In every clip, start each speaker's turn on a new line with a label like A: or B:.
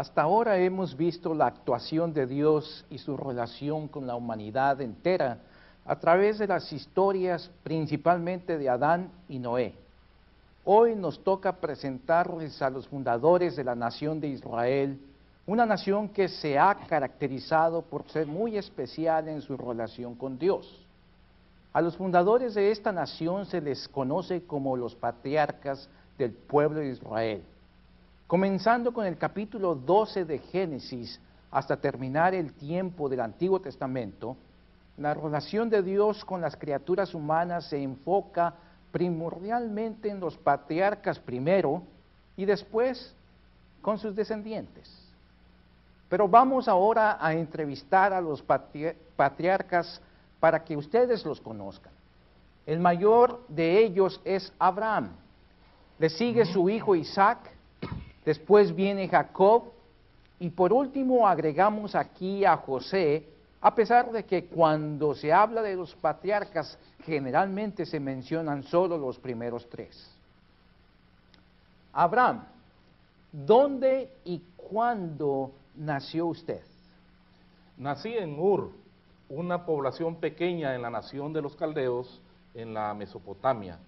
A: Hasta ahora hemos visto la actuación de Dios y su relación con la humanidad entera a través de las historias principalmente de Adán y Noé. Hoy nos toca presentarles a los fundadores de la nación de Israel, una nación que se ha caracterizado por ser muy especial en su relación con Dios. A los fundadores de esta nación se les conoce como los patriarcas del pueblo de Israel. Comenzando con el capítulo 12 de Génesis hasta terminar el tiempo del Antiguo Testamento, la relación de Dios con las criaturas humanas se enfoca primordialmente en los patriarcas primero y después con sus descendientes. Pero vamos ahora a entrevistar a los patriarcas para que ustedes los conozcan. El mayor de ellos es Abraham. Le sigue su hijo Isaac, después viene Jacob y por último agregamos aquí a José, a pesar de que cuando se habla de los patriarcas generalmente se mencionan solo los primeros tres. Abraham, ¿dónde y cuándo nació usted?
B: Nací en Ur, una población pequeña en la nación de los caldeos, en la Mesopotamia,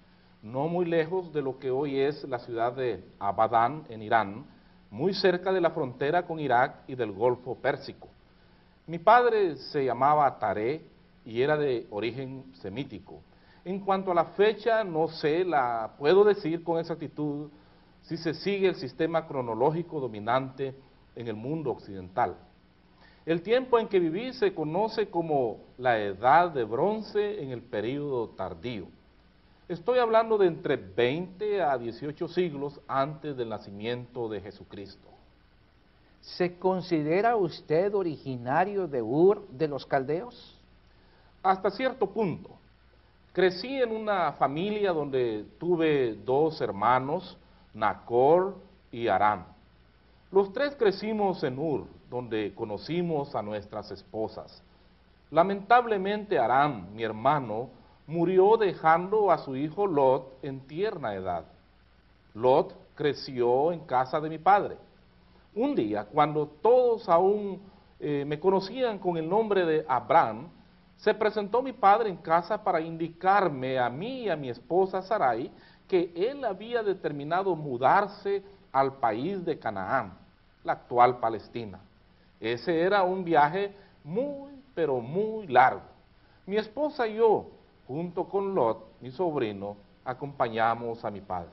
B: no muy lejos de lo que hoy es la ciudad de Abadán, en Irán, muy cerca de la frontera con Irak y del Golfo Pérsico. Mi padre se llamaba Taré y era de origen semítico. En cuanto a la fecha, no sé, la puedo decir con exactitud si se sigue el sistema cronológico dominante en el mundo occidental. El tiempo en que viví se conoce como la edad de bronce en el período tardío. Estoy hablando de entre 20 a 18 siglos antes del nacimiento de Jesucristo.
A: ¿Se considera usted originario de Ur de los Caldeos?
B: Hasta cierto punto. Crecí en una familia donde tuve dos hermanos, Nacor y Aram. Los tres crecimos en Ur, donde conocimos a nuestras esposas. Lamentablemente Aram, mi hermano, murió dejando a su hijo Lot en tierna edad. Lot creció en casa de mi padre. Un día, cuando todos aún eh, me conocían con el nombre de Abraham, se presentó mi padre en casa para indicarme a mí y a mi esposa Sarai que él había determinado mudarse al país de Canaán, la actual Palestina. Ese era un viaje muy, pero muy largo. Mi esposa y yo, junto con Lot, mi sobrino, acompañamos a mi padre.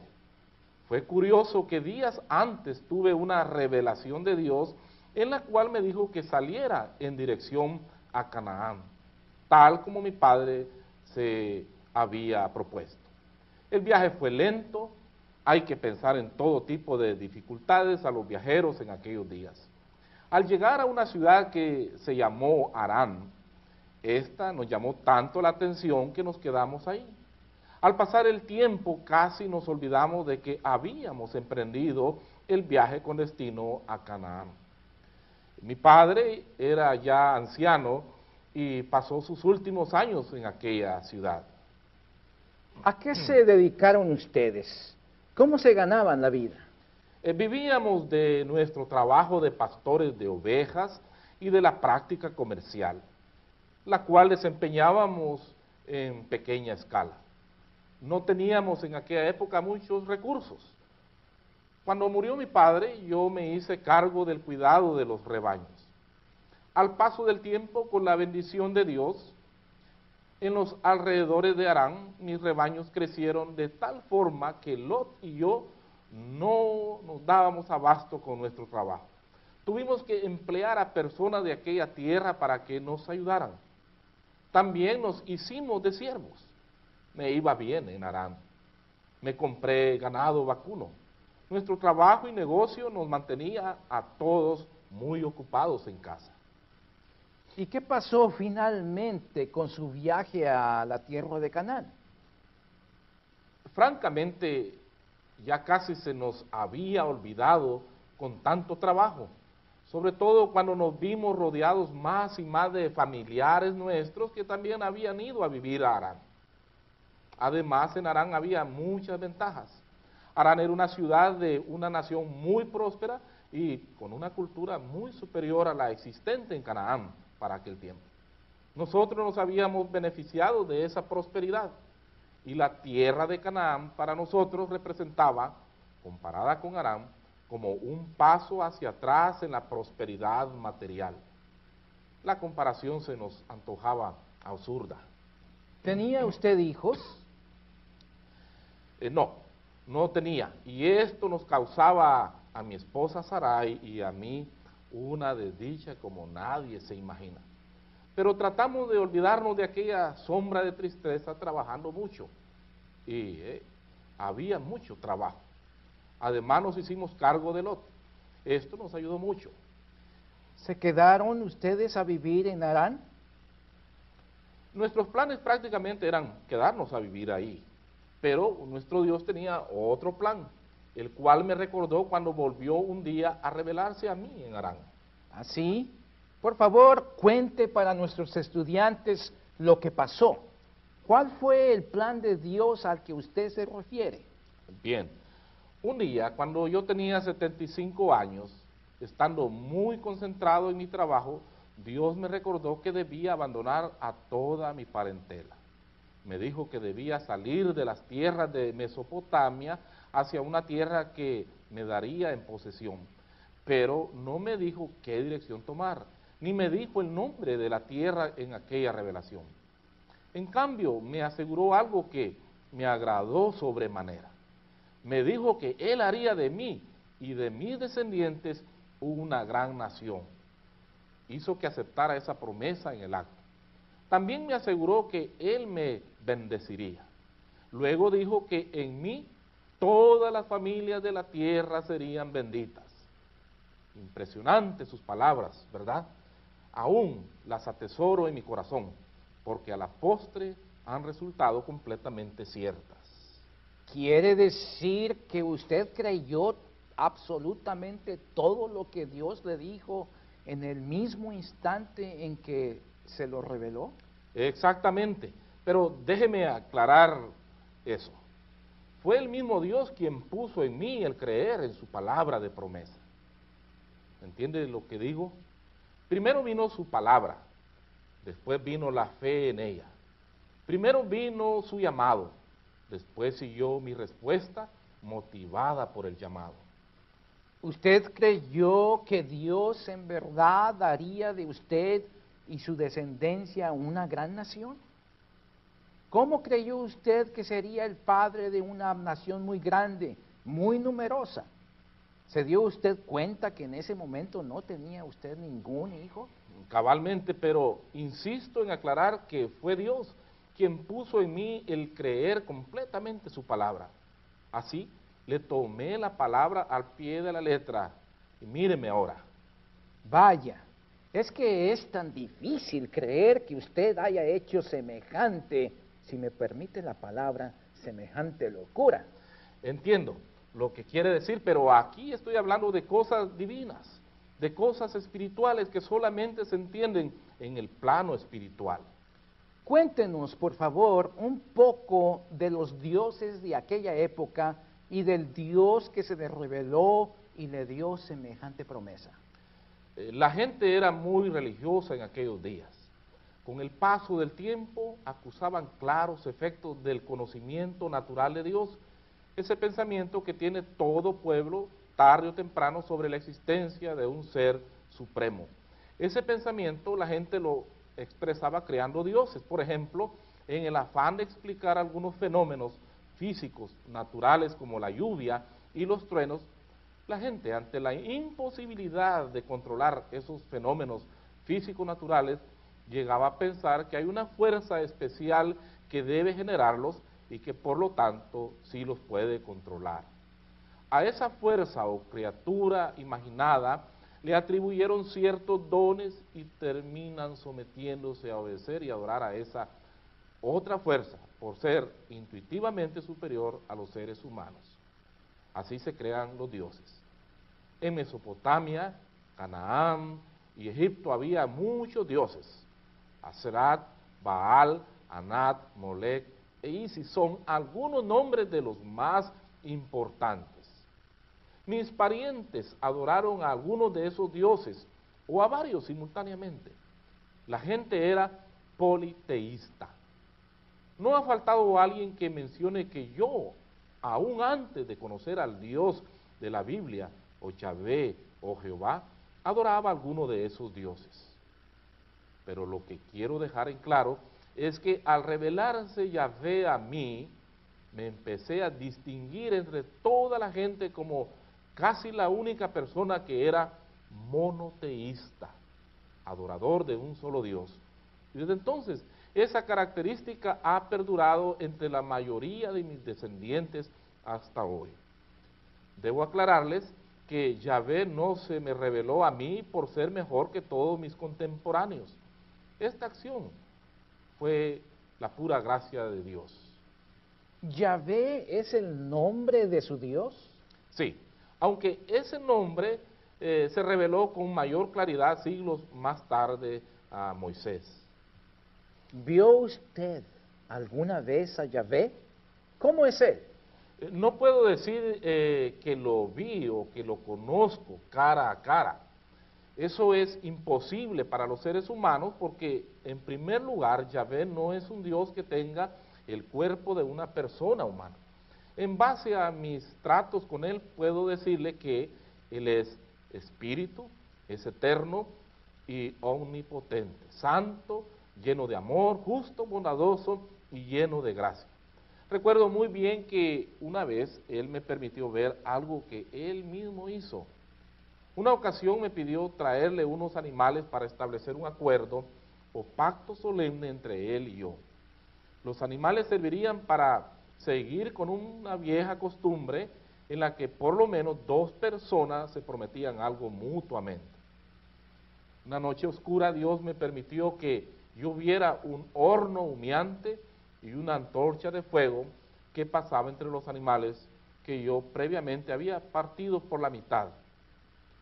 B: Fue curioso que días antes tuve una revelación de Dios en la cual me dijo que saliera en dirección a Canaán, tal como mi padre se había propuesto. El viaje fue lento, hay que pensar en todo tipo de dificultades a los viajeros en aquellos días. Al llegar a una ciudad que se llamó Arán, esta nos llamó tanto la atención que nos quedamos ahí. Al pasar el tiempo casi nos olvidamos de que habíamos emprendido el viaje con destino a Canaán. Mi padre era ya anciano y pasó sus últimos años en aquella ciudad.
A: ¿A qué se dedicaron ustedes? ¿Cómo se ganaban la vida?
B: Eh, vivíamos de nuestro trabajo de pastores de ovejas y de la práctica comercial, la cual desempeñábamos en pequeña escala no teníamos en aquella época muchos recursos. Cuando murió mi padre, yo me hice cargo del cuidado de los rebaños. Al paso del tiempo, con la bendición de Dios, en los alrededores de Arán, mis rebaños crecieron de tal forma que Lot y yo no nos dábamos abasto con nuestro trabajo. Tuvimos que emplear a personas de aquella tierra para que nos ayudaran. También nos hicimos de siervos me iba bien en Arán. Me compré ganado vacuno. Nuestro trabajo y negocio nos mantenía a todos muy ocupados en casa.
A: ¿Y qué pasó finalmente con su viaje a la tierra de Canaán?
B: Francamente, ya casi se nos había olvidado con tanto trabajo, sobre todo cuando nos vimos rodeados más y más de familiares nuestros que también habían ido a vivir a Arán. Además, en Arán había muchas ventajas. Arán era una ciudad de una nación muy próspera y con una cultura muy superior a la existente en Canaán para aquel tiempo. Nosotros nos habíamos beneficiado de esa prosperidad y la tierra de Canaán para nosotros representaba, comparada con Aram, como un paso hacia atrás en la prosperidad material. La comparación se nos antojaba absurda.
A: ¿Tenía usted hijos?
B: Eh, no, no tenía. Y esto nos causaba a mi esposa Sarai y a mí una desdicha como nadie se imagina. Pero tratamos de olvidarnos de aquella sombra de tristeza trabajando mucho. Y eh, había mucho trabajo. Además nos hicimos cargo del otro. Esto nos ayudó mucho.
A: ¿Se quedaron ustedes a vivir en Arán?
B: Nuestros planes prácticamente eran quedarnos a vivir ahí, pero nuestro Dios tenía otro plan, el cual me recordó cuando volvió un día a revelarse a mí en Arán.
A: ¿Así? Por favor, cuente para nuestros estudiantes lo que pasó. ¿Cuál fue el plan de Dios al que usted se refiere?
B: Bien, un día cuando yo tenía 75 años, estando muy concentrado en mi trabajo, Dios me recordó que debía abandonar a toda mi parentela. Me dijo que debía salir de las tierras de Mesopotamia hacia una tierra que me daría en posesión, pero no me dijo qué dirección tomar, ni me dijo el nombre de la tierra en aquella revelación. En cambio, me aseguró algo que me agradó sobremanera. Me dijo que Él haría de mí y de mis descendientes una gran nación. Hizo que aceptara esa promesa en el acto. También me aseguró que Él me bendeciría. Luego dijo que en mí todas las familias de la tierra serían benditas. Impresionantes sus palabras, ¿verdad? Aún las atesoro en mi corazón, porque a la postre han resultado completamente ciertas.
A: ¿Quiere decir que usted creyó absolutamente todo lo que Dios le dijo en el mismo instante en que se lo reveló?
B: Exactamente, pero déjeme aclarar eso. Fue el mismo Dios quien puso en mí el creer en su palabra de promesa. ¿Entiende lo que digo? Primero vino su palabra, después vino la fe en ella. Primero vino su llamado, después siguió mi respuesta motivada por el llamado.
A: ¿Usted creyó que Dios en verdad daría de usted y su descendencia una gran nación? ¿Cómo creyó usted que sería el padre de una nación muy grande, muy numerosa? ¿Se dio usted cuenta que en ese momento no tenía usted ningún hijo?
B: Cabalmente, pero insisto en aclarar que fue Dios quien puso en mí el creer completamente su palabra. Así, le tomé la palabra al pie de la letra y míreme ahora.
A: Vaya, es que es tan difícil creer que usted haya hecho semejante, si me permite la palabra, semejante locura.
B: Entiendo lo que quiere decir, pero aquí estoy hablando de cosas divinas, de cosas espirituales que solamente se entienden en el plano espiritual.
A: Cuéntenos, por favor, un poco de los dioses de aquella época y del Dios que se le reveló y le dio semejante promesa.
B: Eh, la gente era muy religiosa en aquellos días. Con el paso del tiempo acusaban claros efectos del conocimiento natural de Dios, ese pensamiento que tiene todo pueblo tarde o temprano sobre la existencia de un ser supremo. Ese pensamiento la gente lo expresaba creando dioses, por ejemplo, en el afán de explicar algunos fenómenos físicos, naturales como la lluvia y los truenos, la gente ante la imposibilidad de controlar esos fenómenos físicos naturales llegaba a pensar que hay una fuerza especial que debe generarlos y que por lo tanto sí los puede controlar. A esa fuerza o criatura imaginada le atribuyeron ciertos dones y terminan sometiéndose a obedecer y adorar a esa otra fuerza por ser intuitivamente superior a los seres humanos. Así se crean los dioses. En Mesopotamia, Canaán y Egipto había muchos dioses. Aserat, Baal, Anat, Molech e Isis son algunos nombres de los más importantes. Mis parientes adoraron a algunos de esos dioses o a varios simultáneamente. La gente era politeísta. No ha faltado alguien que mencione que yo, aún antes de conocer al Dios de la Biblia, o Yahvé o Jehová, adoraba a alguno de esos dioses. Pero lo que quiero dejar en claro es que al revelarse Yahvé a mí, me empecé a distinguir entre toda la gente como casi la única persona que era monoteísta, adorador de un solo Dios. Y desde entonces, esa característica ha perdurado entre la mayoría de mis descendientes hasta hoy. Debo aclararles que Yahvé no se me reveló a mí por ser mejor que todos mis contemporáneos. Esta acción fue la pura gracia de Dios.
A: ¿Yahvé es el nombre de su Dios?
B: Sí, aunque ese nombre eh, se reveló con mayor claridad siglos más tarde a Moisés.
A: ¿Vio usted alguna vez a Yahvé? ¿Cómo es él?
B: Eh, no puedo decir eh, que lo vi o que lo conozco cara a cara. Eso es imposible para los seres humanos porque, en primer lugar, Yahvé no es un Dios que tenga el cuerpo de una persona humana. En base a mis tratos con Él, puedo decirle que Él es espíritu, es eterno y omnipotente, santo, lleno de amor, justo, bondadoso y lleno de gracia. Recuerdo muy bien que una vez Él me permitió ver algo que Él mismo hizo. Una ocasión me pidió traerle unos animales para establecer un acuerdo o pacto solemne entre Él y yo. Los animales servirían para seguir con una vieja costumbre en la que por lo menos dos personas se prometían algo mutuamente. Una noche oscura Dios me permitió que yo viera un horno humeante y una antorcha de fuego que pasaba entre los animales que yo previamente había partido por la mitad.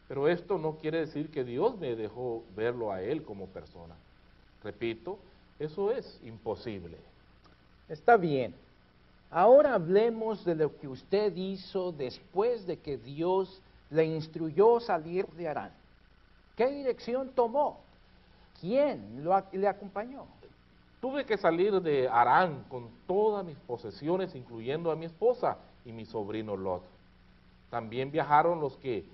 B: Pero esto no quiere decir que Dios me dejó verlo a él como persona. Repito, eso es imposible.
A: Está bien. Ahora hablemos de lo que usted hizo después de que Dios le instruyó salir de Arán. ¿Qué dirección tomó? ¿Quién lo, le acompañó?
B: Tuve que salir de Arán con todas mis posesiones, incluyendo a mi esposa y mi sobrino Lot. También viajaron los que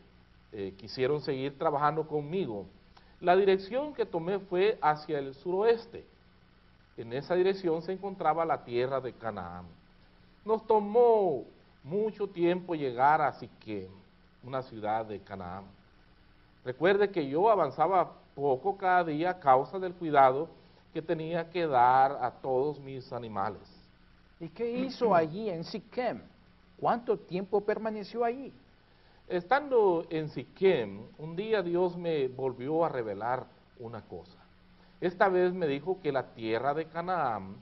B: eh, quisieron seguir trabajando conmigo. La dirección que tomé fue hacia el suroeste. En esa dirección se encontraba la tierra de Canaán. Nos tomó mucho tiempo llegar a Siquem, una ciudad de Canaán. Recuerde que yo avanzaba poco cada día a causa del cuidado que tenía que dar a todos mis animales.
A: ¿Y qué hizo allí en Siquem? ¿Cuánto tiempo permaneció allí?
B: Estando en Siquem, un día Dios me volvió a revelar una cosa. Esta vez me dijo que la tierra de Canaán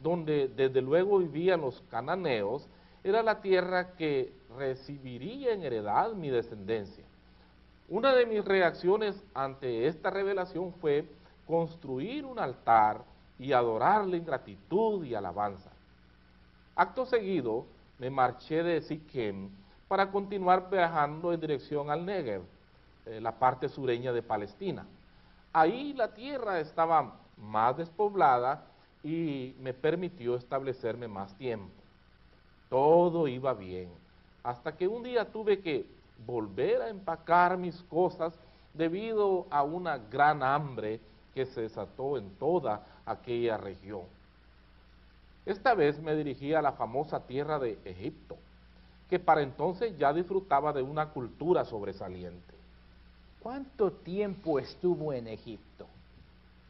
B: donde desde luego vivían los cananeos, era la tierra que recibiría en heredad mi descendencia. Una de mis reacciones ante esta revelación fue construir un altar y adorarle en gratitud y alabanza. Acto seguido, me marché de Siquem para continuar viajando en dirección al Negev, eh, la parte sureña de Palestina. Ahí la tierra estaba más despoblada y me permitió establecerme más tiempo. Todo iba bien, hasta que un día tuve que volver a empacar mis cosas debido a una gran hambre que se desató en toda aquella región. Esta vez me dirigí a la famosa tierra de Egipto, que para entonces ya disfrutaba de una cultura sobresaliente.
A: ¿Cuánto tiempo estuvo en Egipto?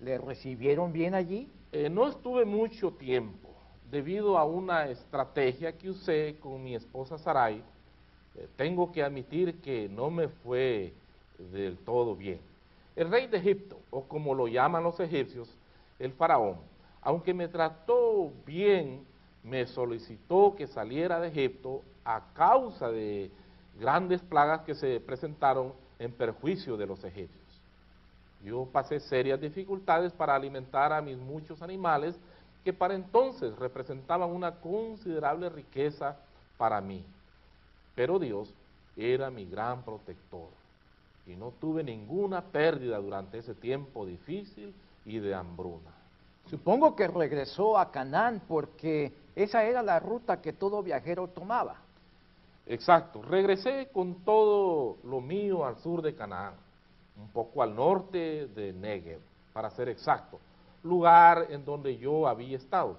A: ¿Le recibieron bien allí?
B: Eh, no estuve mucho tiempo debido a una estrategia que usé con mi esposa Sarai. Eh, tengo que admitir que no me fue del todo bien. El rey de Egipto, o como lo llaman los egipcios, el faraón, aunque me trató bien, me solicitó que saliera de Egipto a causa de grandes plagas que se presentaron en perjuicio de los egipcios. Yo pasé serias dificultades para alimentar a mis muchos animales que para entonces representaban una considerable riqueza para mí. Pero Dios era mi gran protector y no tuve ninguna pérdida durante ese tiempo difícil y de hambruna.
A: Supongo que regresó a Canaán porque esa era la ruta que todo viajero tomaba.
B: Exacto, regresé con todo lo mío al sur de Canaán, un poco al norte de Negev, para ser exacto, lugar en donde yo había estado.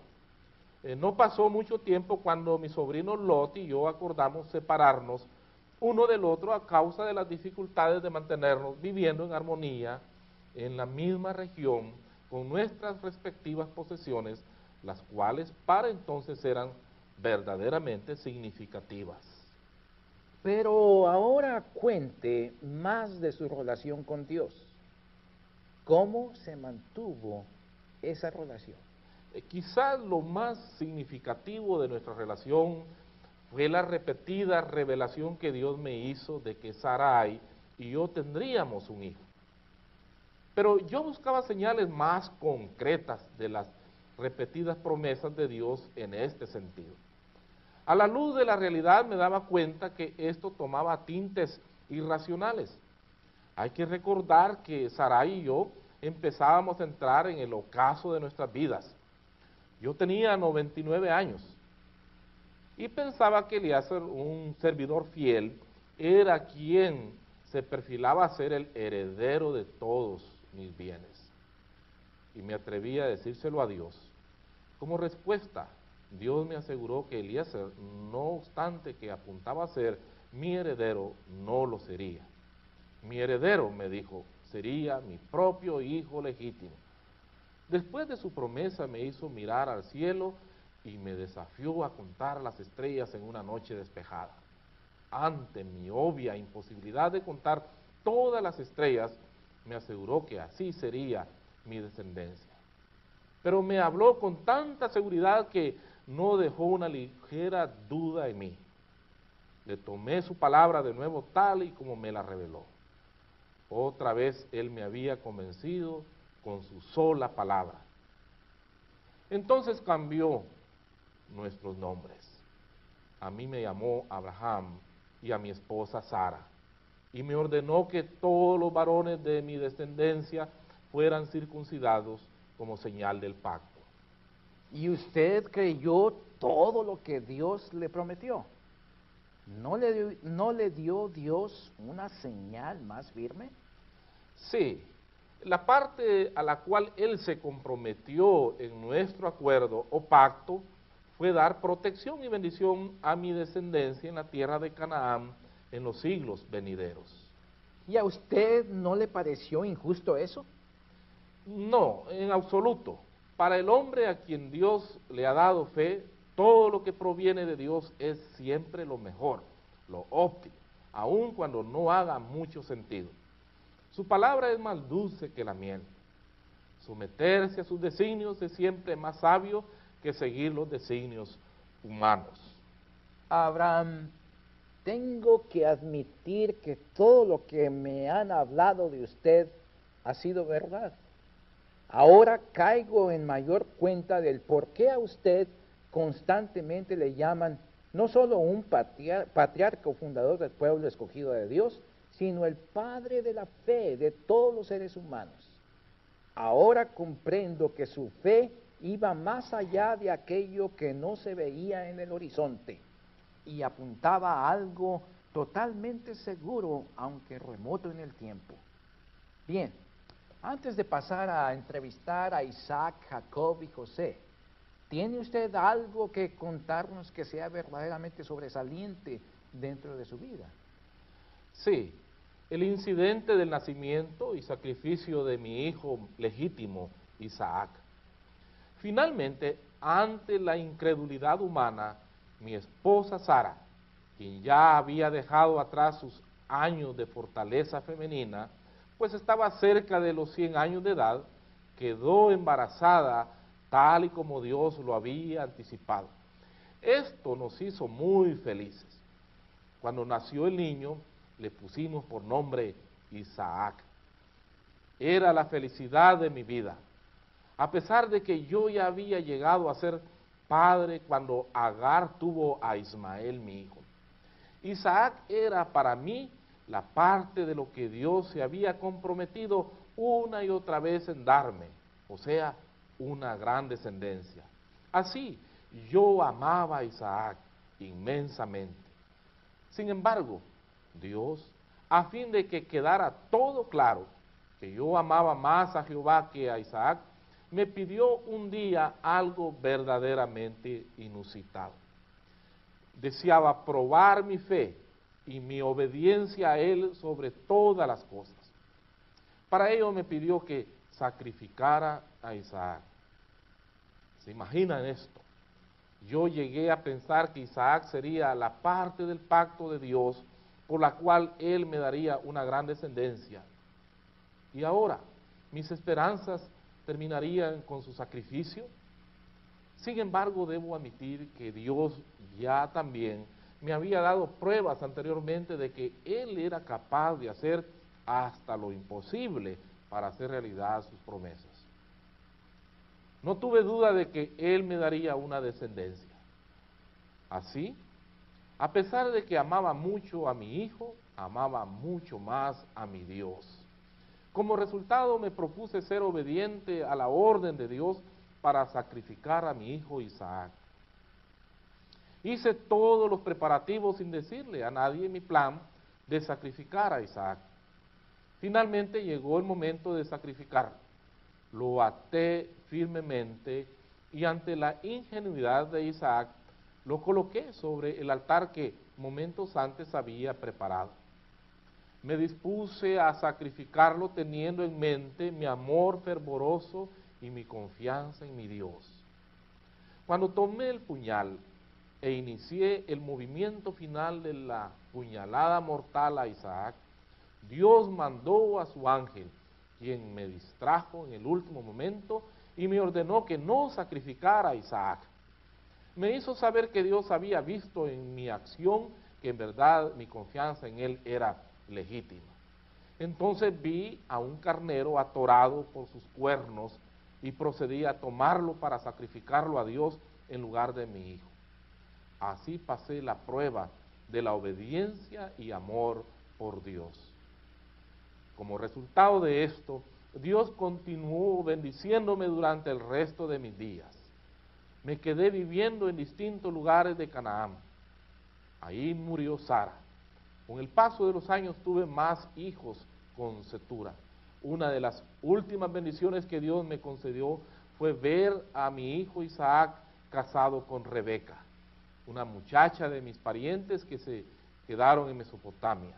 B: Eh, no pasó mucho tiempo cuando mi sobrino Lot y yo acordamos separarnos uno del otro a causa de las dificultades de mantenernos viviendo en armonía en la misma región con nuestras respectivas posesiones, las cuales para entonces eran verdaderamente significativas.
A: Pero ahora cuente más de su relación con Dios. ¿Cómo se mantuvo esa relación?
B: Eh, quizás lo más significativo de nuestra relación fue la repetida revelación que Dios me hizo de que Sarai y yo tendríamos un hijo. Pero yo buscaba señales más concretas de las repetidas promesas de Dios en este sentido. A la luz de la realidad me daba cuenta que esto tomaba tintes irracionales. Hay que recordar que Sarai y yo empezábamos a entrar en el ocaso de nuestras vidas. Yo tenía 99 años y pensaba que Elías, un servidor fiel, era quien se perfilaba a ser el heredero de todos mis bienes. Y me atreví a decírselo a Dios. Como respuesta, Dios me aseguró que Elías, no obstante que apuntaba a ser mi heredero, no lo sería. Mi heredero, me dijo, sería mi propio hijo legítimo. Después de su promesa me hizo mirar al cielo y me desafió a contar las estrellas en una noche despejada. Ante mi obvia imposibilidad de contar todas las estrellas, me aseguró que así sería mi descendencia. Pero me habló con tanta seguridad que no dejó una ligera duda en mí. Le tomé su palabra de nuevo tal y como me la reveló. Otra vez él me había convencido con su sola palabra. Entonces cambió nuestros nombres. A mí me llamó Abraham y a mi esposa Sara, y me ordenó que todos los varones de mi descendencia fueran circuncidados como señal del pacto.
A: ¿Y usted creyó todo lo que Dios le prometió? ¿No le, ¿No le dio Dios una señal más firme?
B: Sí, la parte a la cual Él se comprometió en nuestro acuerdo o pacto fue dar protección y bendición a mi descendencia en la tierra de Canaán en los siglos venideros.
A: ¿Y a usted no le pareció injusto eso?
B: No, en absoluto. Para el hombre a quien Dios le ha dado fe, todo lo que proviene de Dios es siempre lo mejor, lo óptimo, aun cuando no haga mucho sentido. Su palabra es más dulce que la miel. Someterse a sus designios es siempre más sabio que seguir los designios humanos.
A: Abraham, tengo que admitir que todo lo que me han hablado de usted ha sido verdad. Ahora caigo en mayor cuenta del por qué a usted constantemente le llaman no solo un patriarca o fundador del pueblo escogido de Dios, sino el padre de la fe de todos los seres humanos. Ahora comprendo que su fe iba más allá de aquello que no se veía en el horizonte y apuntaba a algo totalmente seguro, aunque remoto en el tiempo. Bien, antes de pasar a entrevistar a Isaac, Jacob y José, ¿tiene usted algo que contarnos que sea verdaderamente sobresaliente dentro de su vida?
B: Sí, el incidente del nacimiento y sacrificio de mi hijo legítimo, Isaac. Finalmente, ante la incredulidad humana, mi esposa Sara, quien ya había dejado atrás sus años de fortaleza femenina, pues estaba cerca de los 100 años de edad, quedó embarazada tal y como Dios lo había anticipado. Esto nos hizo muy felices. Cuando nació el niño, le pusimos por nombre Isaac. Era la felicidad de mi vida a pesar de que yo ya había llegado a ser padre cuando Agar tuvo a Ismael, mi hijo. Isaac era para mí la parte de lo que Dios se había comprometido una y otra vez en darme, o sea, una gran descendencia. Así, yo amaba a Isaac inmensamente. Sin embargo, Dios, a fin de que quedara todo claro que yo amaba más a Jehová que a Isaac, me pidió un día algo verdaderamente inusitado. Deseaba probar mi fe y mi obediencia a Él sobre todas las cosas. Para ello me pidió que sacrificara a Isaac. ¿Se imaginan esto? Yo llegué a pensar que Isaac sería la parte del pacto de Dios por la cual Él me daría una gran descendencia. Y ahora, mis esperanzas terminarían con su sacrificio. Sin embargo, debo admitir que Dios ya también me había dado pruebas anteriormente de que Él era capaz de hacer hasta lo imposible para hacer realidad sus promesas. No tuve duda de que Él me daría una descendencia. Así, a pesar de que amaba mucho a mi hijo, amaba mucho más a mi Dios. Como resultado me propuse ser obediente a la orden de Dios para sacrificar a mi hijo Isaac. Hice todos los preparativos sin decirle a nadie mi plan de sacrificar a Isaac. Finalmente llegó el momento de sacrificar. Lo até firmemente y ante la ingenuidad de Isaac lo coloqué sobre el altar que momentos antes había preparado me dispuse a sacrificarlo teniendo en mente mi amor fervoroso y mi confianza en mi Dios. Cuando tomé el puñal e inicié el movimiento final de la puñalada mortal a Isaac, Dios mandó a su ángel, quien me distrajo en el último momento y me ordenó que no sacrificara a Isaac. Me hizo saber que Dios había visto en mi acción que en verdad mi confianza en Él era legítima. Entonces vi a un carnero atorado por sus cuernos y procedí a tomarlo para sacrificarlo a Dios en lugar de mi hijo. Así pasé la prueba de la obediencia y amor por Dios. Como resultado de esto, Dios continuó bendiciéndome durante el resto de mis días. Me quedé viviendo en distintos lugares de Canaán. Ahí murió Sara con el paso de los años tuve más hijos con Setura. Una de las últimas bendiciones que Dios me concedió fue ver a mi hijo Isaac casado con Rebeca, una muchacha de mis parientes que se quedaron en Mesopotamia.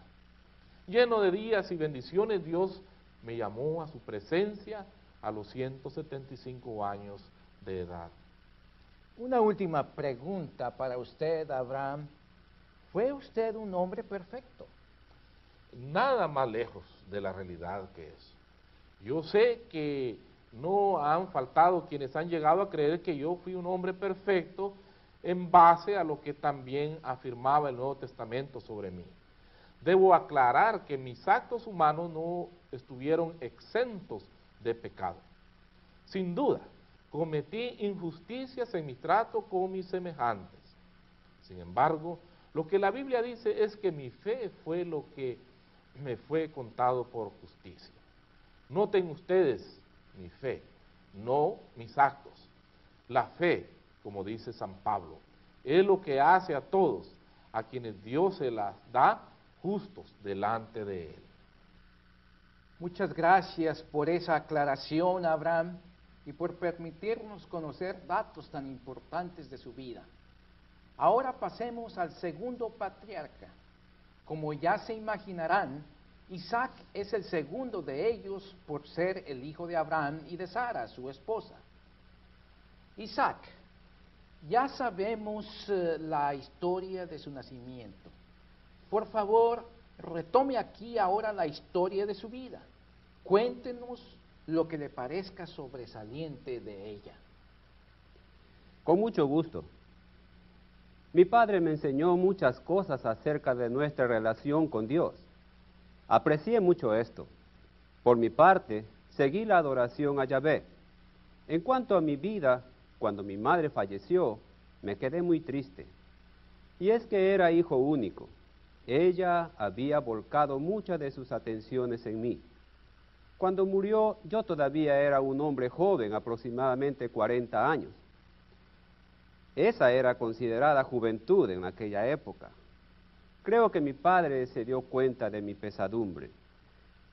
B: Lleno de días y bendiciones, Dios me llamó a su presencia a los 175 años de edad.
A: Una última pregunta para usted, Abraham. ¿Fue usted un hombre perfecto?
B: Nada más lejos de la realidad que es. Yo sé que no han faltado quienes han llegado a creer que yo fui un hombre perfecto en base a lo que también afirmaba el Nuevo Testamento sobre mí. Debo aclarar que mis actos humanos no estuvieron exentos de pecado. Sin duda, cometí injusticias en mi trato con mis semejantes. Sin embargo, lo que la Biblia dice es que mi fe fue lo que me fue contado por justicia. Noten ustedes mi fe, no mis actos. La fe, como dice San Pablo, es lo que hace a todos, a quienes Dios se las da justos delante de Él.
A: Muchas gracias por esa aclaración, Abraham, y por permitirnos conocer datos tan importantes de su vida. Ahora pasemos al segundo patriarca. Como ya se imaginarán, Isaac es el segundo de ellos por ser el hijo de Abraham y de Sara, su esposa. Isaac, ya sabemos eh, la historia de su nacimiento. Por favor, retome aquí ahora la historia de su vida. Cuéntenos lo que le parezca sobresaliente de ella.
C: Con mucho gusto. Mi padre me enseñó muchas cosas acerca de nuestra relación con Dios. Aprecié mucho esto. Por mi parte, seguí la adoración a Yahvé. En cuanto a mi vida, cuando mi madre falleció, me quedé muy triste. Y es que era hijo único, Ella había volcado muchas de sus atenciones en mí. Cuando murió, yo todavía era un hombre joven, aproximadamente 40 años. Esa era considerada juventud en aquella época. Creo que mi padre se dio cuenta de mi pesadumbre.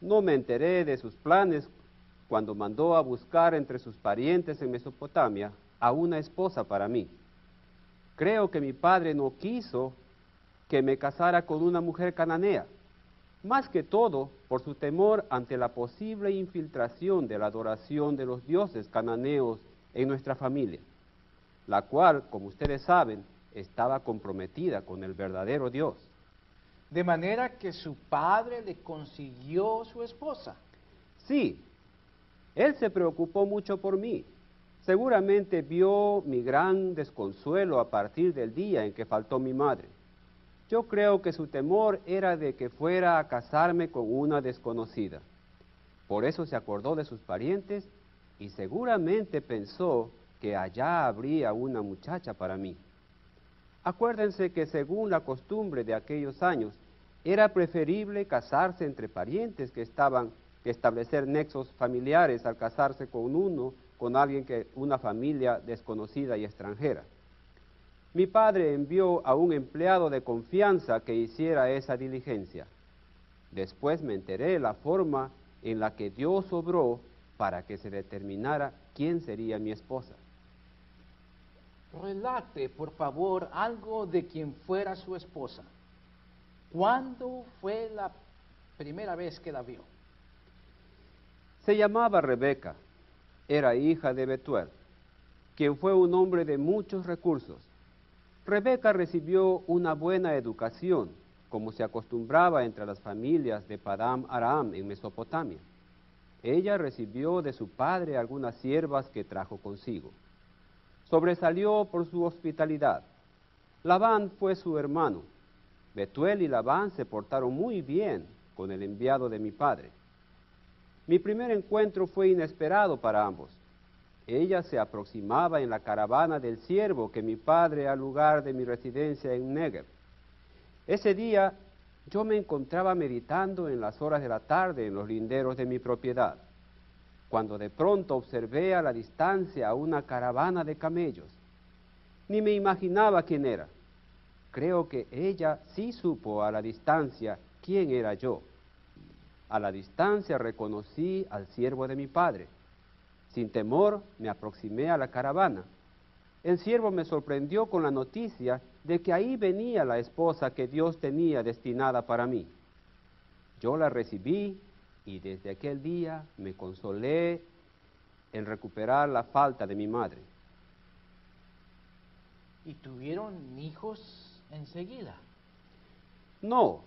C: No me enteré de sus planes cuando mandó a buscar entre sus parientes en Mesopotamia a una esposa para mí. Creo que mi padre no quiso que me casara con una mujer cananea, más que todo por su temor ante la posible infiltración de la adoración de los dioses cananeos en nuestra familia, la cual, como ustedes saben, estaba comprometida con el verdadero Dios.
A: De manera que su padre le consiguió su esposa.
C: Sí, él se preocupó mucho por mí. Seguramente vio mi gran desconsuelo a partir del día en que faltó mi madre. Yo creo que su temor era de que fuera a casarme con una desconocida. Por eso se acordó de sus parientes y seguramente pensó que allá habría una muchacha para mí. Acuérdense que según la costumbre de aquellos años, era preferible casarse entre parientes que estaban establecer nexos familiares al casarse con uno, con alguien que una familia desconocida y extranjera. Mi padre envió a un empleado de confianza que hiciera esa diligencia. Después me enteré la forma en la que Dios obró para que se determinara quién sería mi esposa.
A: Relate, por favor, algo de quien fuera su esposa. ¿Cuándo fue la primera vez que la vio?
C: Se llamaba Rebeca, era hija de Betuel, quien fue un hombre de muchos recursos. Rebeca recibió una buena educación, como se acostumbraba entre las familias de Padam Aram en Mesopotamia. Ella recibió de su padre algunas siervas que trajo consigo. Sobresalió por su hospitalidad. Labán fue su hermano. Betuel y Labán se portaron muy bien con el enviado de mi padre. Mi primer encuentro fue inesperado para ambos. Ella se aproximaba en la caravana del siervo que mi padre al lugar de mi residencia en Negev. Ese día yo me encontraba meditando en las horas de la tarde en los linderos de mi propiedad, cuando de pronto observé a la distancia una caravana de camellos. Ni me imaginaba quién era. Creo que ella sí supo a la distancia quién era yo. A la distancia reconocí al siervo de mi padre. Sin temor me aproximé a la caravana. El siervo me sorprendió con la noticia de que ahí venía la esposa que Dios tenía destinada para mí. Yo la recibí y desde aquel día me consolé en recuperar la falta de mi madre.
A: ¿Y tuvieron hijos enseguida?
C: No,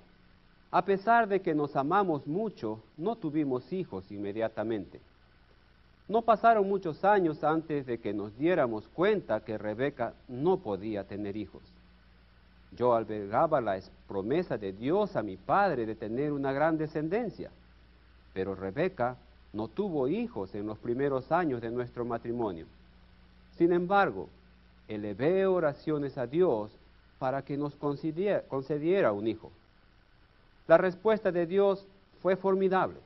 C: a pesar de que nos amamos mucho, no tuvimos hijos inmediatamente. No pasaron muchos años antes de que nos diéramos cuenta que Rebeca no podía tener hijos. Yo albergaba la promesa de Dios a mi padre de tener una gran descendencia, pero Rebeca no tuvo hijos en los primeros años de nuestro matrimonio. Sin embargo, elevé oraciones a Dios para que nos concediera un hijo. La respuesta de Dios fue formidable.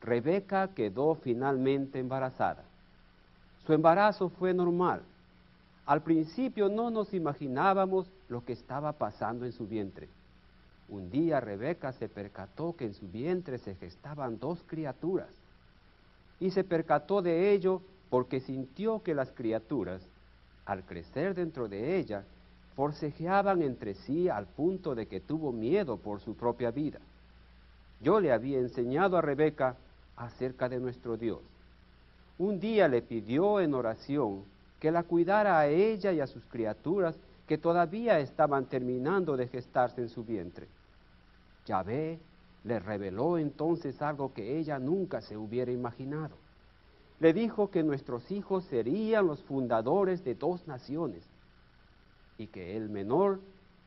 C: Rebeca quedó finalmente embarazada. Su embarazo fue normal. Al principio no nos imaginábamos lo que estaba pasando en su vientre. Un día Rebeca se percató que en su vientre se gestaban dos criaturas. Y se percató de ello porque sintió que las criaturas, al crecer dentro de ella, forcejeaban entre sí al punto de que tuvo miedo por su propia vida. Yo le había enseñado a Rebeca acerca de nuestro Dios. Un día le pidió en oración que la cuidara a ella y a sus criaturas que todavía estaban terminando de gestarse en su vientre. Yahvé le reveló entonces algo que ella nunca se hubiera imaginado. Le dijo que nuestros hijos serían los fundadores de dos naciones, y que el menor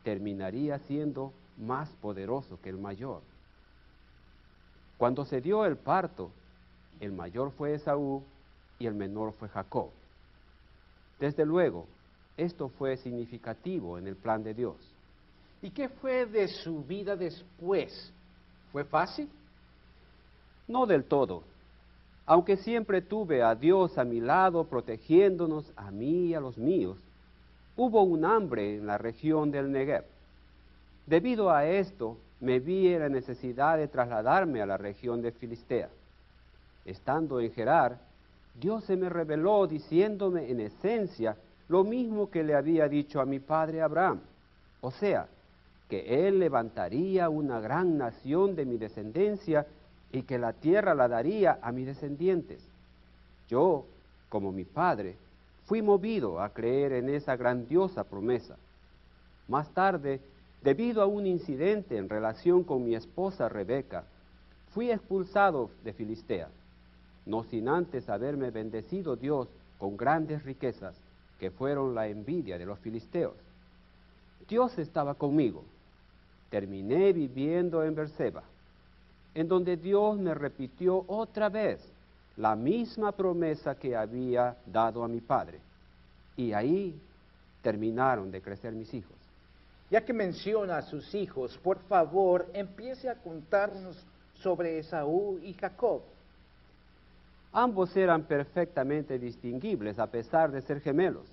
C: terminaría siendo más poderoso que el mayor. Cuando se dio el parto, el mayor fue Esaú y el menor fue Jacob. Desde luego, esto fue significativo en el plan de Dios.
A: ¿Y qué fue de su vida después? ¿Fue fácil?
C: No del todo. Aunque siempre tuve a Dios a mi lado protegiéndonos a mí y a los míos, hubo un hambre en la región del Negev. Debido a esto, me vi en la necesidad de trasladarme a la región de Filistea. Estando en Gerar, Dios se me reveló diciéndome en esencia lo mismo que le había dicho a mi padre Abraham, o sea, que él levantaría una gran nación de mi descendencia y que la tierra la daría a mis descendientes. Yo, como mi padre, fui movido a creer en esa grandiosa promesa. Más tarde, debido a un incidente en relación con mi esposa Rebeca, fui expulsado de Filistea, no sin antes haberme bendecido Dios con grandes riquezas que fueron la envidia de los filisteos. Dios estaba conmigo. Terminé viviendo en Berseba en donde Dios me repitió otra vez la misma promesa que había dado a mi padre. Y ahí terminaron de crecer mis hijos.
A: Ya que menciona a sus hijos, por favor, empiece a contarnos sobre Esaú y Jacob.
C: Ambos eran perfectamente distinguibles a pesar de ser gemelos.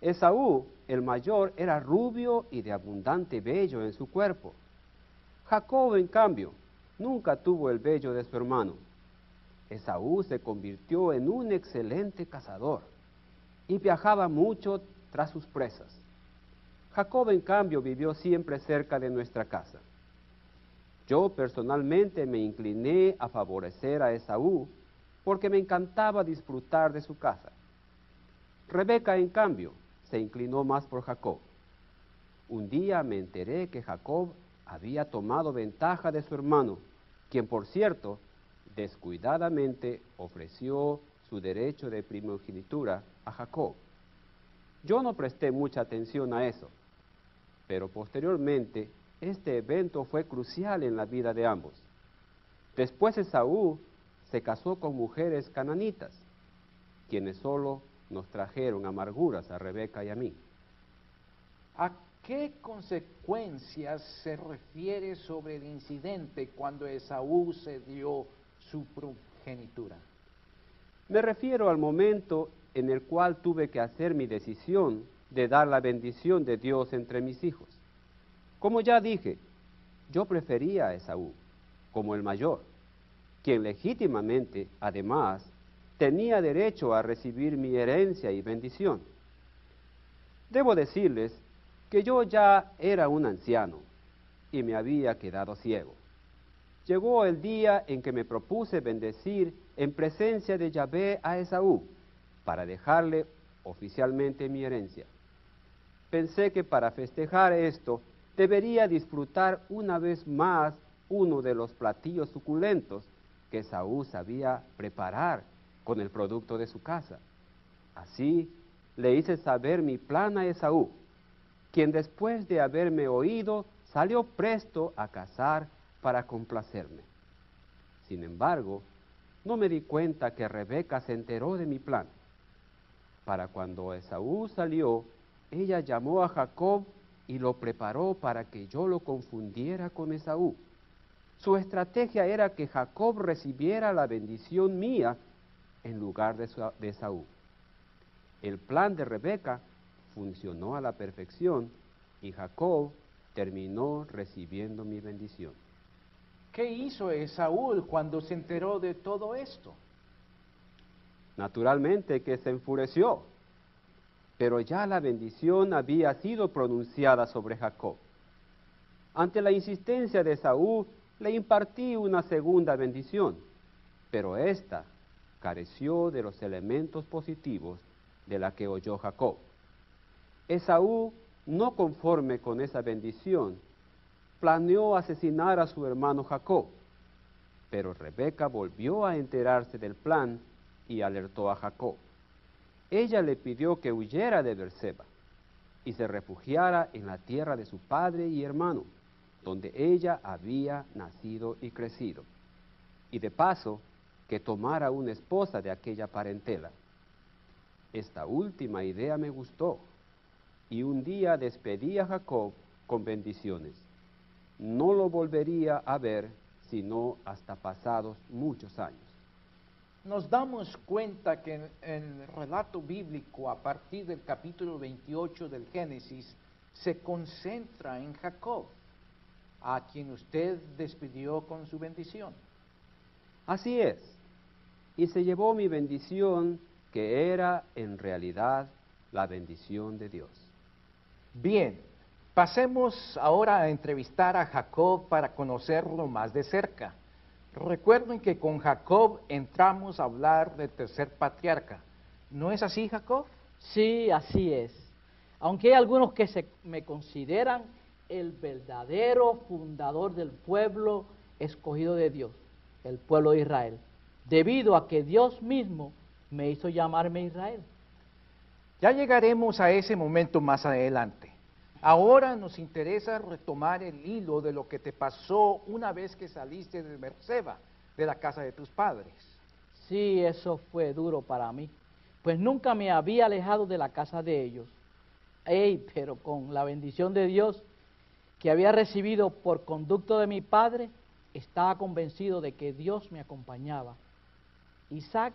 C: Esaú, el mayor, era rubio y de abundante vello en su cuerpo. Jacob, en cambio, nunca tuvo el vello de su hermano. Esaú se convirtió en un excelente cazador y viajaba mucho tras sus presas. Jacob, en cambio, vivió siempre cerca de nuestra casa. Yo personalmente me incliné a favorecer a Esaú porque me encantaba disfrutar de su casa. Rebeca, en cambio, se inclinó más por Jacob. Un día me enteré que Jacob había tomado ventaja de su hermano, quien por cierto descuidadamente ofreció su derecho de primogenitura a Jacob. Yo no presté mucha atención a eso, pero posteriormente este evento fue crucial en la vida de ambos. Después Esaú se casó con mujeres cananitas, quienes solo nos trajeron amarguras a Rebeca y a mí.
A: ¿A qué consecuencias se refiere sobre el incidente cuando Esaú se dio su progenitura?
C: Me refiero al momento en el cual tuve que hacer mi decisión de dar la bendición de Dios entre mis hijos. Como ya dije, yo prefería a Esaú como el mayor, quien legítimamente, además, tenía derecho a recibir mi herencia y bendición. Debo decirles que yo ya era un anciano y me había quedado ciego. Llegó el día en que me propuse bendecir en presencia de Yahvé a Esaú para dejarle oficialmente mi herencia. Pensé que para festejar esto debería disfrutar una vez más uno de los platillos suculentos que Esaú sabía preparar con el producto de su casa. Así le hice saber mi plan a Esaú quien después de haberme oído salió presto a cazar para complacerme. Sin embargo, no me di cuenta que Rebeca se enteró de mi plan. Para cuando Esaú salió, ella llamó a Jacob y lo preparó para que yo lo confundiera con Esaú. Su estrategia era que Jacob recibiera la bendición mía en lugar de, Esaú. El plan de Rebeca funcionó a la perfección y Jacob terminó recibiendo mi bendición.
A: ¿Qué hizo Esaú cuando se enteró de todo esto?
C: Naturalmente que se enfureció, pero ya la bendición había sido pronunciada sobre Jacob. Ante la insistencia de Esaú, le impartí una segunda bendición, pero ésta careció de los elementos positivos de la que oyó Jacob. Esaú, no conforme con esa bendición, planeó asesinar a su hermano Jacob. Pero Rebeca volvió a enterarse del plan y alertó a Jacob. Ella le pidió que huyera de Berseba y se refugiara en la tierra de su padre y hermano, donde ella había nacido y crecido, y de paso que tomara una esposa de aquella parentela. Esta última idea me gustó, y un día despedí a Jacob con bendiciones. No lo volvería a ver sino hasta pasados muchos años.
A: Nos damos cuenta que en, en el relato bíblico, a partir del capítulo 28 del Génesis, se concentra en Jacob, a quien usted despidió con su bendición.
C: Así es. Y se llevó mi bendición, que era en realidad la bendición de Dios.
A: Bien, pasemos ahora a entrevistar a Jacob para conocerlo más de cerca. Recuerden que con Jacob entramos a hablar del tercer patriarca. ¿No es así, Jacob?
D: Sí, así es. Aunque hay algunos que se me consideran el verdadero fundador del pueblo escogido de Dios, el pueblo de Israel, debido a que Dios mismo me hizo llamarme Israel.
A: Ya llegaremos a ese momento más adelante. Ahora nos interesa retomar el hilo de lo que te pasó una vez que saliste de Berseba, de la casa de tus padres.
D: Sí, eso fue duro para mí, pues nunca me había alejado de la casa de ellos. Ey, pero con la bendición de Dios que había recibido por conducto de mi padre, estaba convencido de que Dios me acompañaba. Isaac,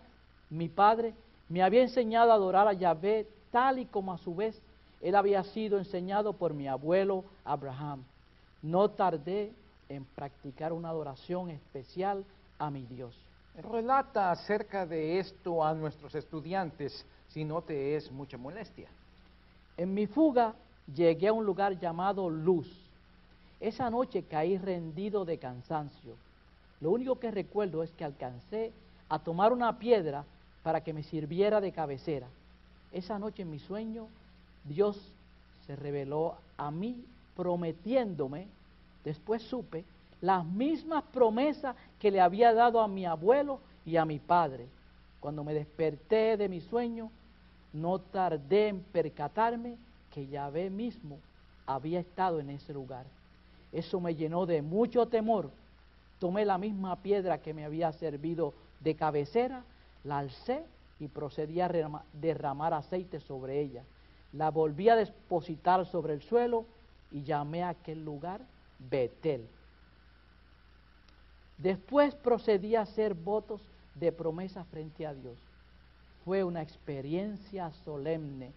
D: mi padre, me había enseñado a adorar a Yahvé tal y como a su vez él había sido enseñado por mi abuelo Abraham. No tardé en practicar una adoración especial a mi Dios.
A: Relata acerca de esto a nuestros estudiantes si no te es mucha molestia.
D: En mi fuga llegué a un lugar llamado Luz. Esa noche caí rendido de cansancio. Lo único que recuerdo es que alcancé a tomar una piedra para que me sirviera de cabecera. Esa noche en mi sueño Dios se reveló a mí prometiéndome, después supe, las mismas promesas que le había dado a mi abuelo y a mi padre. Cuando me desperté de mi sueño, no tardé en percatarme que Yahvé mismo había estado en ese lugar. Eso me llenó de mucho temor. Tomé la misma piedra que me había servido de cabecera, la alcé y procedí a derramar aceite sobre ella. La volví a depositar sobre el suelo y llamé a aquel lugar Betel. Después procedí a hacer votos de promesa frente a Dios. Fue una experiencia solemne.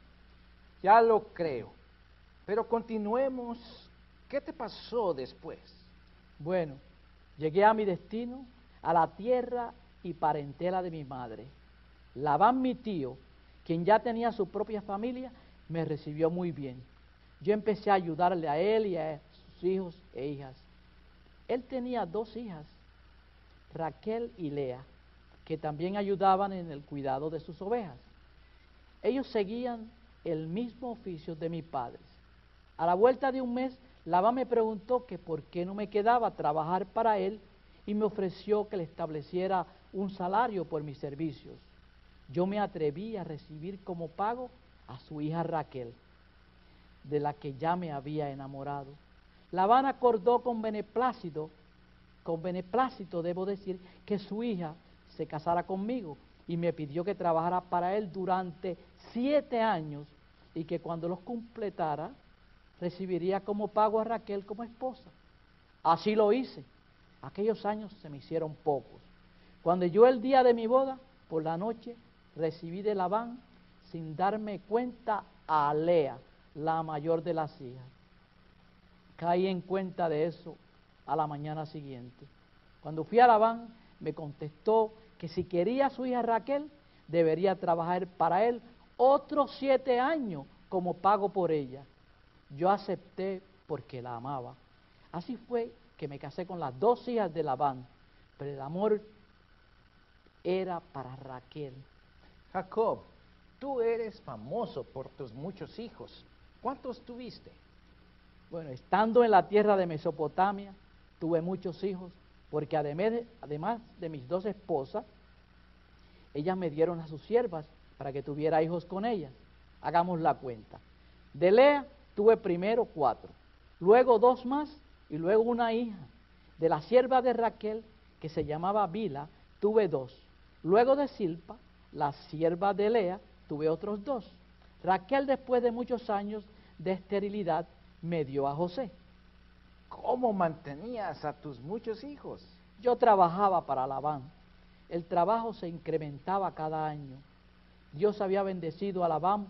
A: Ya lo creo. Pero continuemos. ¿Qué te pasó después?
D: Bueno, llegué a mi destino, a la tierra y parentela de mi madre. Labán, mi tío, quien ya tenía su propia familia, me recibió muy bien. Yo empecé a ayudarle a él y a sus hijos e hijas. Él tenía dos hijas, Raquel y Lea, que también ayudaban en el cuidado de sus ovejas. Ellos seguían el mismo oficio de mis padres. A la vuelta de un mes, Labán me preguntó que por qué no me quedaba a trabajar para él y me ofreció que le estableciera un salario por mis servicios. Yo me atreví a recibir como pago a su hija Raquel, de la que ya me había enamorado. Labán acordó con beneplácito, con beneplácito debo decir, que su hija se casara conmigo y me pidió que trabajara para él durante siete años y que cuando los completara recibiría como pago a Raquel como esposa. Así lo hice. Aquellos años se me hicieron pocos. Cuando yo el día de mi boda, por la noche, recibí de Labán, sin darme cuenta, a Lea, la mayor de las hijas. Caí en cuenta de eso a la mañana siguiente. Cuando fui a Labán, me contestó que si quería a su hija Raquel, debería trabajar para él otros siete años como pago por ella. Yo acepté porque la amaba. Así fue que me casé con las dos hijas de Labán, pero el amor era para Raquel.
A: Jacob, tú eres famoso por tus muchos hijos. ¿Cuántos tuviste?
D: Bueno, estando en la tierra de Mesopotamia, tuve muchos hijos, porque además de, mis dos esposas, ellas me dieron a sus siervas para que tuviera hijos con ellas. Hagamos la cuenta. De Lea tuve primero cuatro, luego dos más y luego una hija. De la sierva de Raquel, que se llamaba Bila, tuve dos. Luego de Silpa, la sierva de Lea, tuve otros dos. Raquel, después de muchos años de esterilidad, me dio a José.
A: ¿Cómo mantenías a tus muchos hijos?
D: Yo trabajaba para Labán. El trabajo se incrementaba cada año. Dios había bendecido a Labán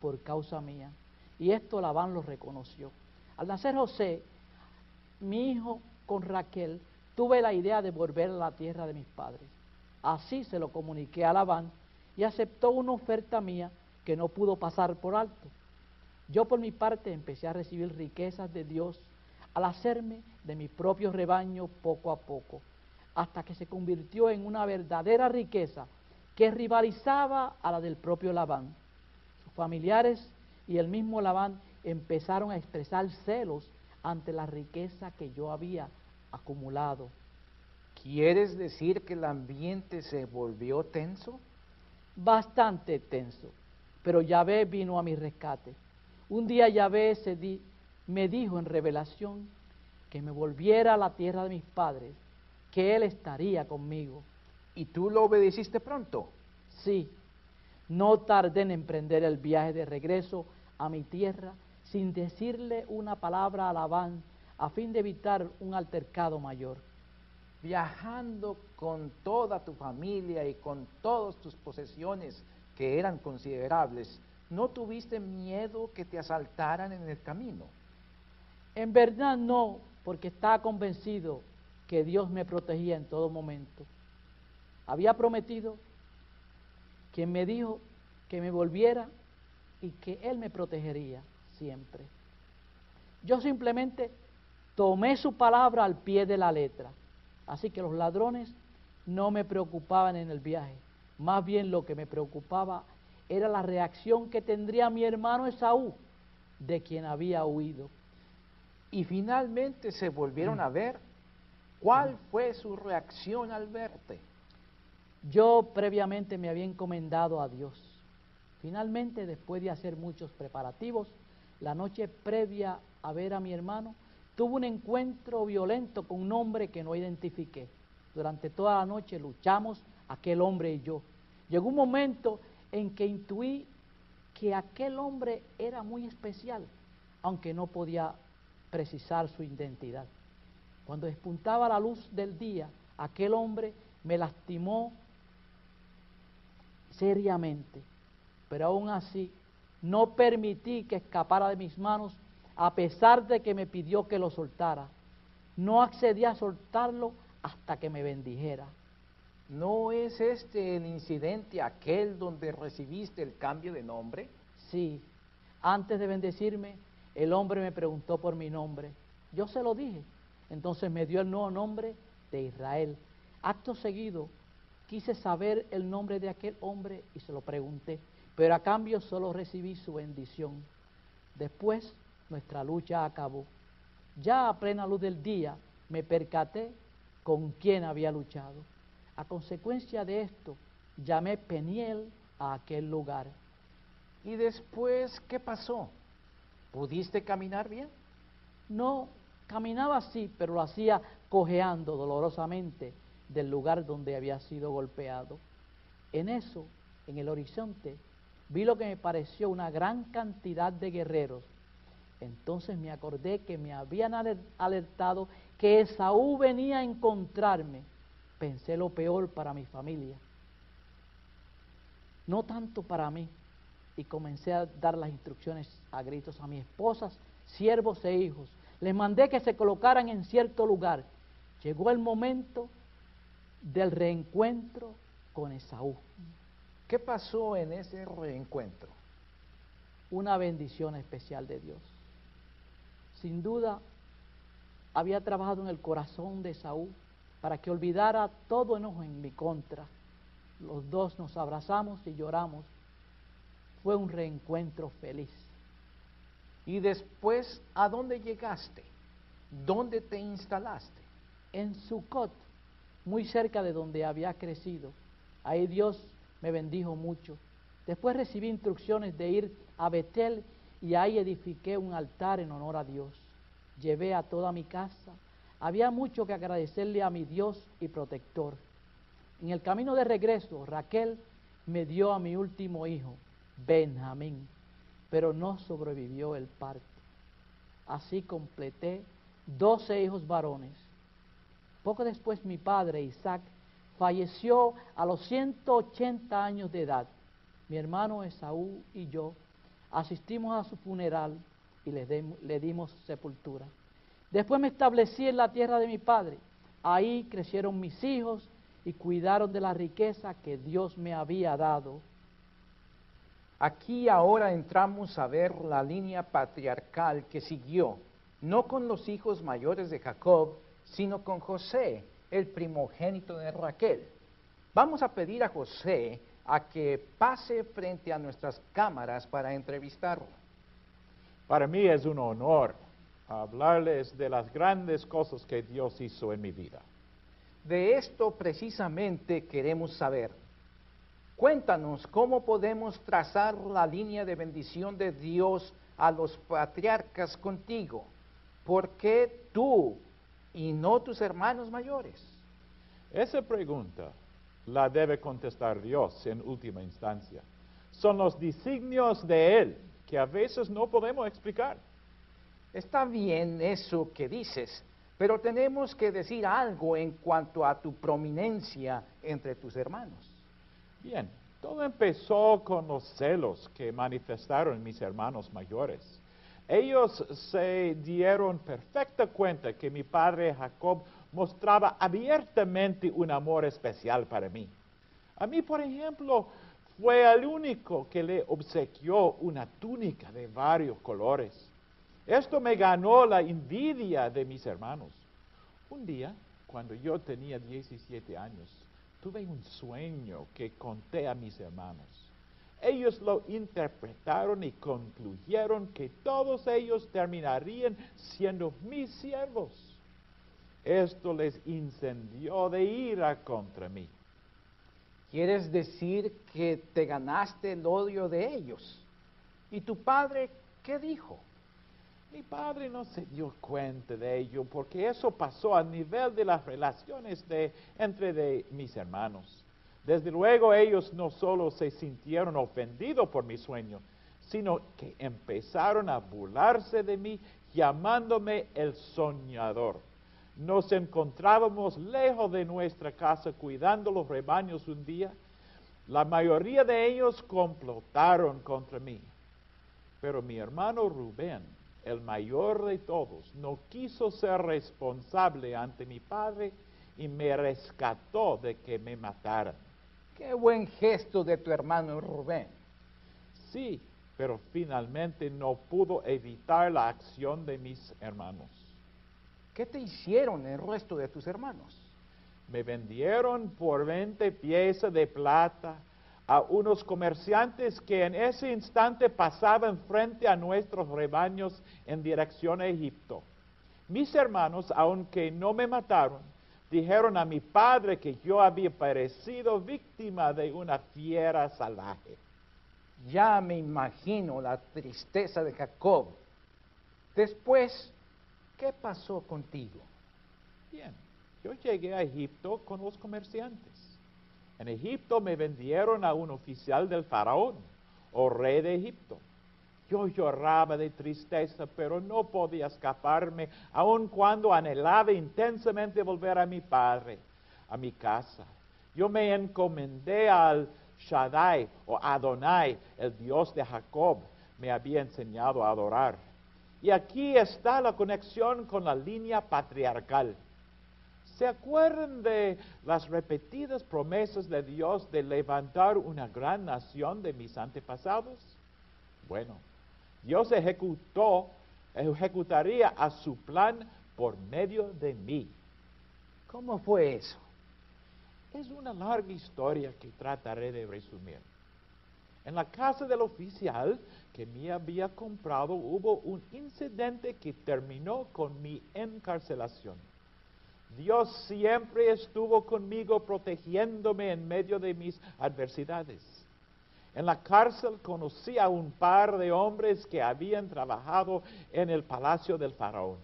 D: por causa mía. Y esto Labán lo reconoció. Al nacer José, mi hijo con Raquel, tuve la idea de volver a la tierra de mis padres. Así se lo comuniqué a Labán y aceptó una oferta mía que no pudo pasar por alto. Yo por mi parte empecé a recibir riquezas de Dios al hacerme de mi propio rebaño poco a poco, hasta que se convirtió en una verdadera riqueza que rivalizaba a la del propio Labán. Sus familiares y el mismo Labán empezaron a expresar celos ante la riqueza que yo había acumulado.
A: ¿Quieres decir que el ambiente se volvió tenso?
D: Bastante tenso, pero Yahvé vino a mi rescate. Un día Yahvé se di, me dijo en revelación que me volviera a la tierra de mis padres, que Él estaría conmigo.
A: ¿Y tú lo obedeciste pronto?
D: Sí, no tardé en emprender el viaje de regreso a mi tierra sin decirle una palabra a Labán a fin de evitar un altercado mayor.
A: Viajando con toda tu familia y con todas tus posesiones que eran considerables, ¿no tuviste miedo que te asaltaran en el camino?
D: En verdad no, porque estaba convencido que Dios me protegía en todo momento. Había prometido quien me dijo que me volviera y que Él me protegería siempre. Yo simplemente tomé su palabra al pie de la letra. Así que los ladrones no me preocupaban en el viaje. Más bien lo que me preocupaba era la reacción que tendría mi hermano Esaú, de quien había huido.
A: Y finalmente se volvieron a ver. ¿Cuál fue su reacción al verte?
D: Yo previamente me había encomendado a Dios. Finalmente, después de hacer muchos preparativos, la noche previa a ver a mi hermano, tuve un encuentro violento con un hombre que no identifiqué. Durante toda la noche luchamos aquel hombre y yo. Llegó un momento en que intuí que aquel hombre era muy especial, aunque no podía precisar su identidad. Cuando despuntaba la luz del día, aquel hombre me lastimó seriamente, pero aún así no permití que escapara de mis manos a pesar de que me pidió que lo soltara. No accedí a soltarlo hasta que me bendijera.
A: ¿No es este el incidente aquel donde recibiste el cambio de nombre?
D: Sí. Antes de bendecirme, el hombre me preguntó por mi nombre. Yo se lo dije. Entonces me dio el nuevo nombre de Israel. Acto seguido, quise saber el nombre de aquel hombre y se lo pregunté, pero a cambio solo recibí su bendición. Después nuestra lucha acabó. Ya a plena luz del día me percaté con quién había luchado. A consecuencia de esto, llamé Peniel a aquel lugar.
A: ¿Y después qué pasó? ¿Pudiste caminar bien?
D: No, caminaba así, pero lo hacía cojeando dolorosamente del lugar donde había sido golpeado. En eso, en el horizonte, vi lo que me pareció una gran cantidad de guerreros entonces me acordé que me habían alertado que Esaú venía a encontrarme. Pensé lo peor para mi familia, no tanto para mí. Y comencé a dar las instrucciones a gritos a mis esposas, siervos e hijos. Les mandé que se colocaran en cierto lugar. Llegó el momento del reencuentro con Esaú.
A: ¿Qué pasó en ese reencuentro?
D: Una bendición especial de Dios sin duda había trabajado en el corazón de Saúl para que olvidara todo enojo en mi contra. Los dos nos abrazamos y lloramos. Fue un reencuentro feliz.
A: Y después, ¿a dónde llegaste? ¿Dónde te instalaste?
D: En Sucot, muy cerca de donde había crecido. Ahí Dios me bendijo mucho. Después recibí instrucciones de ir a Betel y ahí edifiqué un altar en honor a Dios. Llevé a toda mi casa. Había mucho que agradecerle a mi Dios y protector. En el camino de regreso, Raquel me dio a mi último hijo, Benjamín, pero no sobrevivió el parto. Así completé doce hijos varones. Poco después mi padre, Isaac, falleció a los 180 años de edad. Mi hermano Esaú y yo asistimos a su funeral y le, le dimos sepultura. Después me establecí en la tierra de mi padre. Ahí crecieron mis hijos y cuidaron de la riqueza que Dios me había dado.
A: Aquí ahora entramos a ver la línea patriarcal que siguió, no con los hijos mayores de Jacob, sino con José, el primogénito de Raquel. Vamos a pedir a José a que pase frente a nuestras cámaras para entrevistarlo.
E: Para mí es un honor hablarles de las grandes cosas que Dios hizo en mi vida.
A: De esto precisamente queremos saber. Cuéntanos cómo podemos trazar la línea de bendición de Dios a los patriarcas contigo. ¿Por qué tú y no tus hermanos mayores?
E: Esa pregunta la debe contestar Dios en última instancia. Son los designios de Él que a veces no podemos explicar.
A: Está bien eso que dices, pero tenemos que decir algo en cuanto a tu prominencia entre tus hermanos.
E: Bien, todo empezó con los celos que manifestaron mis hermanos mayores. Ellos se dieron perfecta cuenta que mi padre Jacob mostraba abiertamente un amor especial para mí. A mí, por ejemplo, fue el único que le obsequió una túnica de varios colores. Esto me ganó la envidia de mis hermanos. Un día, cuando yo tenía 17 años, tuve un sueño que conté a mis hermanos. Ellos lo interpretaron y concluyeron que todos ellos terminarían siendo mis siervos. Esto les incendió de ira contra mí.
A: ¿Quieres decir que te ganaste el odio de ellos? ¿Y tu padre qué dijo?
E: Mi padre no se dio cuenta de ello porque eso pasó a nivel de las relaciones de, entre de mis hermanos. Desde luego ellos no solo se sintieron ofendidos por mi sueño, sino que empezaron a burlarse de mí llamándome el soñador. Nos encontrábamos lejos de nuestra casa cuidando los rebaños un día. La mayoría de ellos complotaron contra mí. Pero mi hermano Rubén el mayor de todos, no quiso ser responsable ante mi padre y me rescató de que me mataran.
A: Qué buen gesto de tu hermano Rubén.
E: Sí, pero finalmente no pudo evitar la acción de mis hermanos.
A: ¿Qué te hicieron el resto de tus hermanos?
E: Me vendieron por 20 piezas de plata a unos comerciantes que en ese instante pasaban frente a nuestros rebaños en dirección a Egipto. Mis hermanos, aunque no me mataron, dijeron a mi padre que yo había parecido víctima de una fiera salvaje.
A: Ya me imagino la tristeza de Jacob. Después, ¿qué pasó contigo?
E: Bien, yo llegué a Egipto con los comerciantes. En Egipto me vendieron a un oficial del faraón, o rey de Egipto. Yo lloraba de tristeza, pero no podía escaparme, aun cuando anhelaba intensamente volver a mi padre, a mi casa. Yo me encomendé al Shaddai o Adonai, el Dios de Jacob, me había enseñado a adorar. Y aquí está la conexión con la línea patriarcal. ¿Se acuerdan de las repetidas promesas de Dios de levantar una gran nación de mis antepasados? Bueno, Dios ejecutó, ejecutaría a su plan por medio de mí.
A: ¿Cómo fue eso?
E: Es una larga historia que trataré de resumir. En la casa del oficial que me había comprado hubo un incidente que terminó con mi encarcelación. Dios siempre estuvo conmigo protegiéndome en medio de mis adversidades. En la cárcel conocí a un par de hombres que habían trabajado en el palacio del faraón.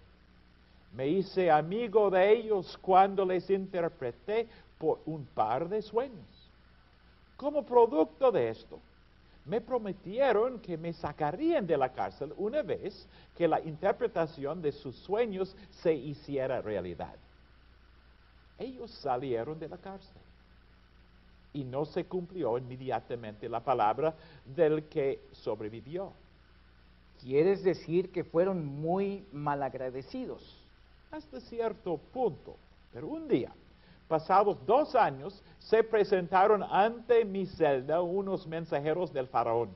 E: Me hice amigo de ellos cuando les interpreté por un par de sueños. Como producto de esto, me prometieron que me sacarían de la cárcel una vez que la interpretación de sus sueños se hiciera realidad. Ellos salieron de la cárcel y no se cumplió inmediatamente la palabra del que sobrevivió.
A: ¿Quieres decir que fueron muy malagradecidos?
E: Hasta cierto punto, pero un día, pasados dos años, se presentaron ante mi celda unos mensajeros del faraón.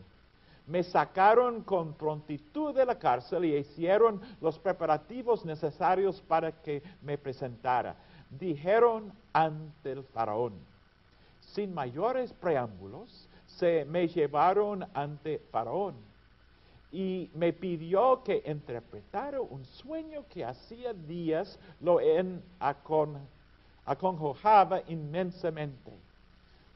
E: Me sacaron con prontitud de la cárcel y hicieron los preparativos necesarios para que me presentara. Dijeron ante el faraón, sin mayores preámbulos, se me llevaron ante faraón y me pidió que interpretara un sueño que hacía días lo en acongojaba inmensamente.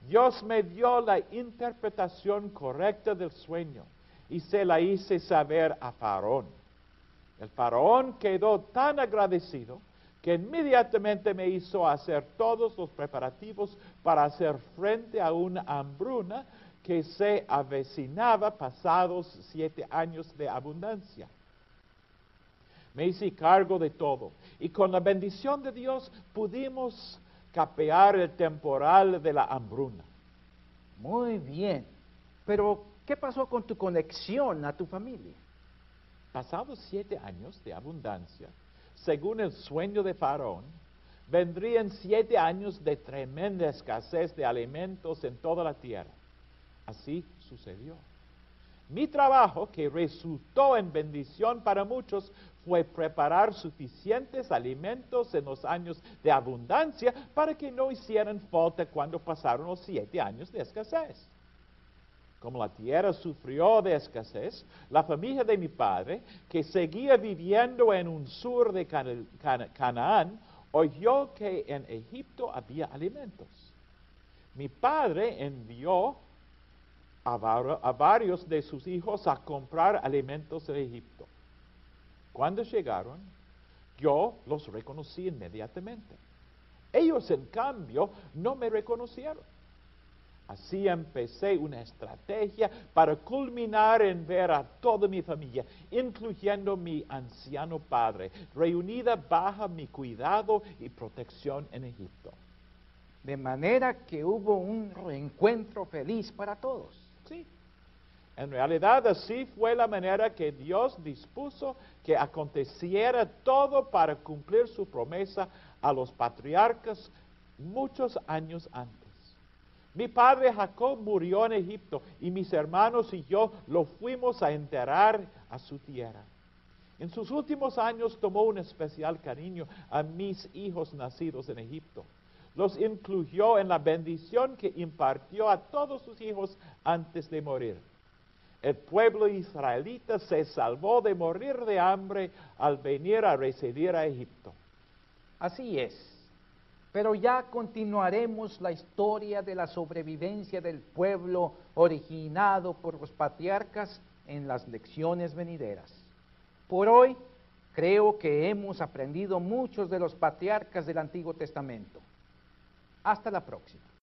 E: Dios me dio la interpretación correcta del sueño y se la hice saber a Faraón. El Faraón quedó tan agradecido que inmediatamente me hizo hacer todos los preparativos para hacer frente a una hambruna que se avecinaba pasados siete años de abundancia. Me hice cargo de todo y con la bendición de Dios pudimos capear el temporal de la hambruna.
A: Muy bien, pero ¿qué pasó con tu conexión a tu familia?
E: Pasados siete años de abundancia, según el sueño de Faraón, vendrían siete años de tremenda escasez de alimentos en toda la tierra. Así sucedió. Mi trabajo, que resultó en bendición para muchos, fue preparar suficientes alimentos en los años de abundancia para que no hicieran falta cuando pasaron los siete años de escasez. Como la tierra sufrió de escasez, la familia de mi padre, que seguía viviendo en un sur de Canaán, oyó que en Egipto había alimentos. Mi padre envió a, varios de sus hijos a comprar alimentos en Egipto. Cuando llegaron, yo los reconocí inmediatamente. Ellos, en cambio, no me reconocieron. Así empecé una estrategia para culminar en ver a toda mi familia, incluyendo mi anciano padre, reunida bajo mi cuidado y protección en Egipto.
A: De manera que hubo un reencuentro feliz para todos.
E: En realidad así fue la manera que Dios dispuso que aconteciera todo para cumplir su promesa a los patriarcas muchos años antes. Mi padre Jacob murió en Egipto y mis hermanos y yo lo fuimos a enterrar a su tierra. En sus últimos años tomó un especial cariño a mis hijos nacidos en Egipto los incluyó en la bendición que impartió a todos sus hijos antes de morir. El pueblo israelita se salvó de morir de hambre al venir a residir a Egipto.
A: Así es. Pero ya continuaremos la historia de la sobrevivencia del pueblo originado por los patriarcas en las lecciones venideras. Por hoy creo que hemos aprendido muchos de los patriarcas del Antiguo Testamento. Hasta la próxima.